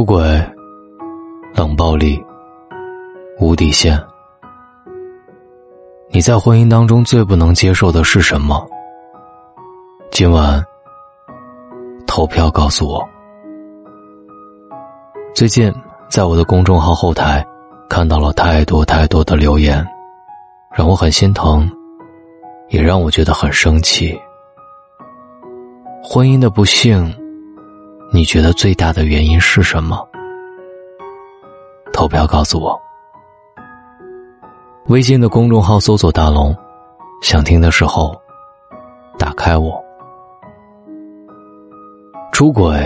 出轨、冷暴力、无底线，你在婚姻当中最不能接受的是什么？今晚投票告诉我。最近在我的公众号后台看到了太多太多的留言，让我很心疼，也让我觉得很生气。婚姻的不幸。你觉得最大的原因是什么？投票告诉我。微信的公众号搜索“大龙”，想听的时候打开我。出轨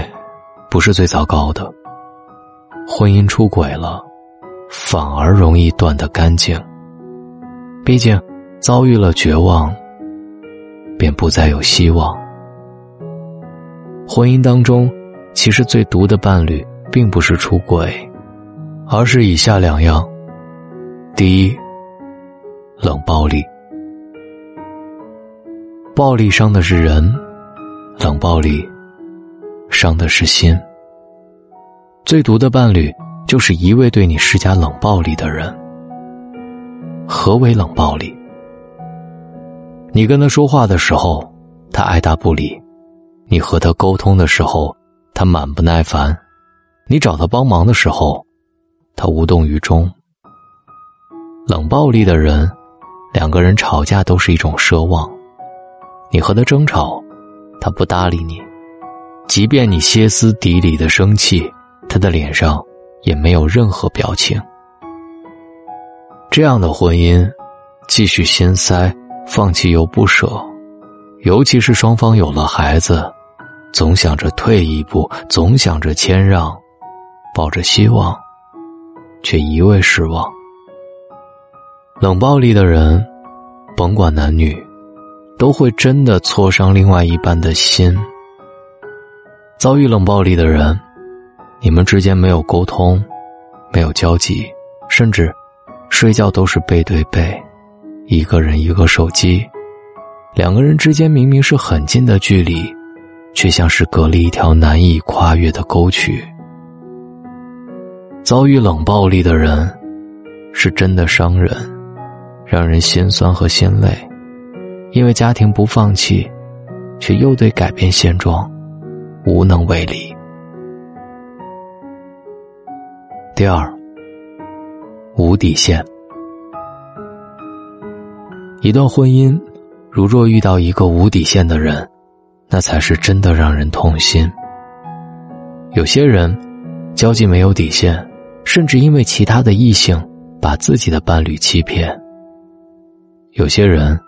不是最糟糕的，婚姻出轨了，反而容易断得干净。毕竟遭遇了绝望，便不再有希望。婚姻当中。其实最毒的伴侣，并不是出轨，而是以下两样：第一，冷暴力。暴力伤的是人，冷暴力伤的是心。最毒的伴侣，就是一味对你施加冷暴力的人。何为冷暴力？你跟他说话的时候，他爱答不理；你和他沟通的时候，他满不耐烦，你找他帮忙的时候，他无动于衷。冷暴力的人，两个人吵架都是一种奢望。你和他争吵，他不搭理你，即便你歇斯底里的生气，他的脸上也没有任何表情。这样的婚姻，继续心塞，放弃又不舍，尤其是双方有了孩子。总想着退一步，总想着谦让，抱着希望，却一味失望。冷暴力的人，甭管男女，都会真的挫伤另外一半的心。遭遇冷暴力的人，你们之间没有沟通，没有交集，甚至睡觉都是背对背，一个人一个手机，两个人之间明明是很近的距离。却像是隔了一条难以跨越的沟渠。遭遇冷暴力的人，是真的伤人，让人心酸和心累。因为家庭不放弃，却又对改变现状无能为力。第二，无底线。一段婚姻，如若遇到一个无底线的人。那才是真的让人痛心。有些人交际没有底线，甚至因为其他的异性把自己的伴侣欺骗；有些人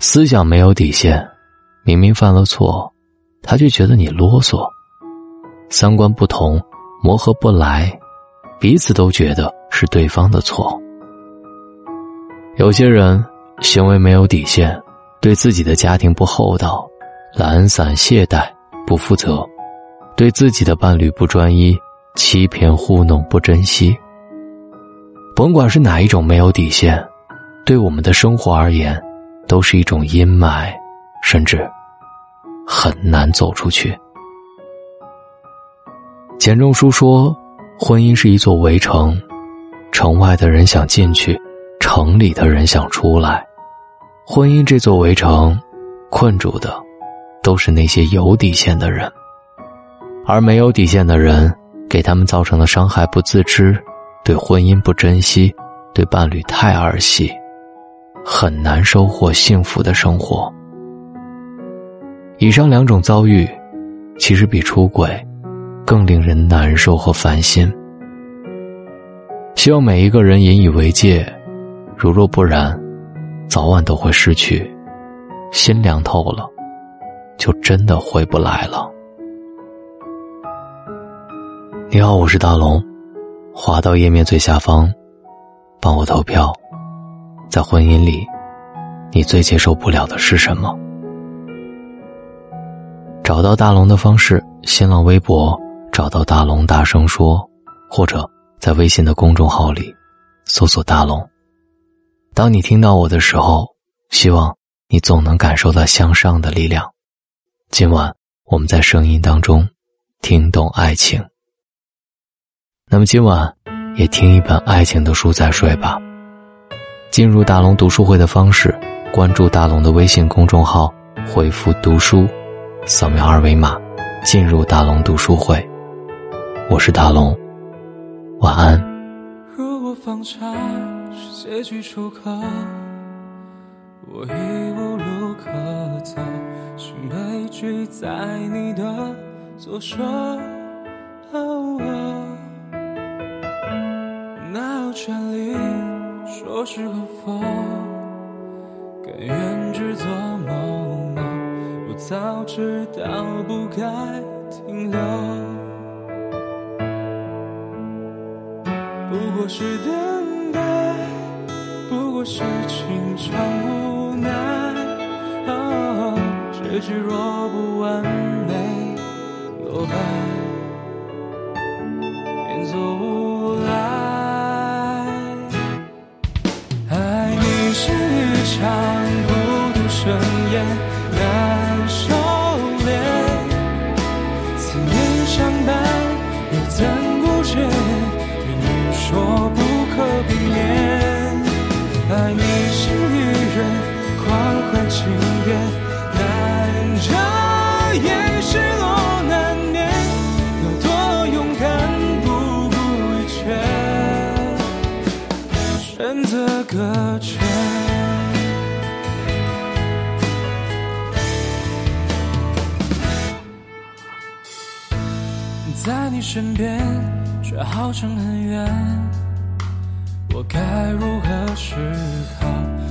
思想没有底线，明明犯了错，他却觉得你啰嗦；三观不同，磨合不来，彼此都觉得是对方的错。有些人行为没有底线，对自己的家庭不厚道。懒散懈怠，不负责，对自己的伴侣不专一，欺骗糊弄，不珍惜。甭管是哪一种没有底线，对我们的生活而言，都是一种阴霾，甚至很难走出去。钱钟书说：“婚姻是一座围城，城外的人想进去，城里的人想出来。婚姻这座围城，困住的。”都是那些有底线的人，而没有底线的人给他们造成的伤害不自知，对婚姻不珍惜，对伴侣太儿戏，很难收获幸福的生活。以上两种遭遇，其实比出轨更令人难受和烦心。希望每一个人引以为戒，如若不然，早晚都会失去。心凉透了。就真的回不来了。你好，我是大龙，滑到页面最下方，帮我投票。在婚姻里，你最接受不了的是什么？找到大龙的方式：新浪微博找到大龙，大声说，或者在微信的公众号里搜索大龙。当你听到我的时候，希望你总能感受到向上的力量。今晚，我们在声音当中听懂爱情。那么今晚也听一本爱情的书再睡吧。进入大龙读书会的方式：关注大龙的微信公众号，回复“读书”，扫描二维码，进入大龙读书会。我是大龙，晚安。如果放下是结局出口，我已无路可走，心被拒在你的左手。哪有权利说是和否？甘愿只做某某，我早知道不该停留。不过是等待，不过是情场无。结局若不完美，落败失落难免。要多勇敢，不顾一切，选择搁浅，在你身边。却好像很远，我该如何是好？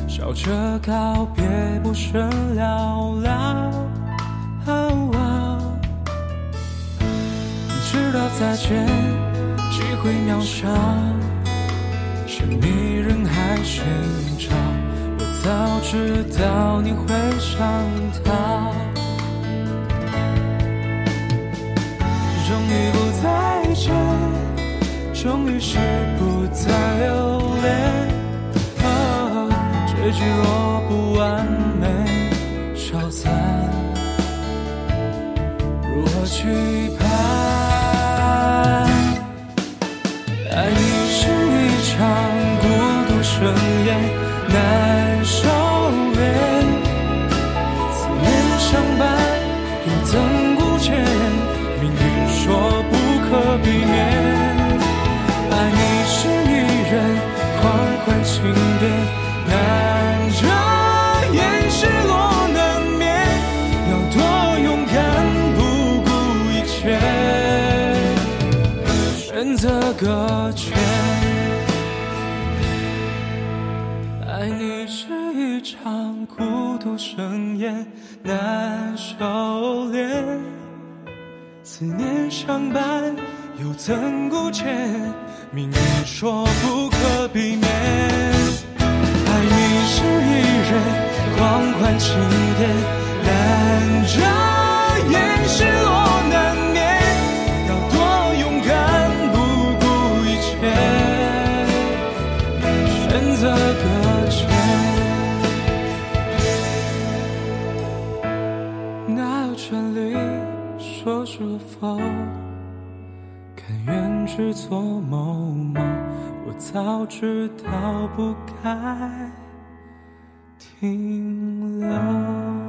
笑着告别，不甚了了。道再见机会渺小，是迷人还寻找？我早知道你会上当，终于不再见。终于是不再留恋，啊结局难收敛，思念相伴，又怎顾见？命运说不可避免。爱你是一人狂欢庆典难遮掩，失落难免，要多勇敢，不顾一切，选择搁浅。生厌，难收敛，思念相伴，又怎顾见？命运说不可避免，爱你是一人狂欢庆典，难找甘愿只做某某，我早知道不该停留。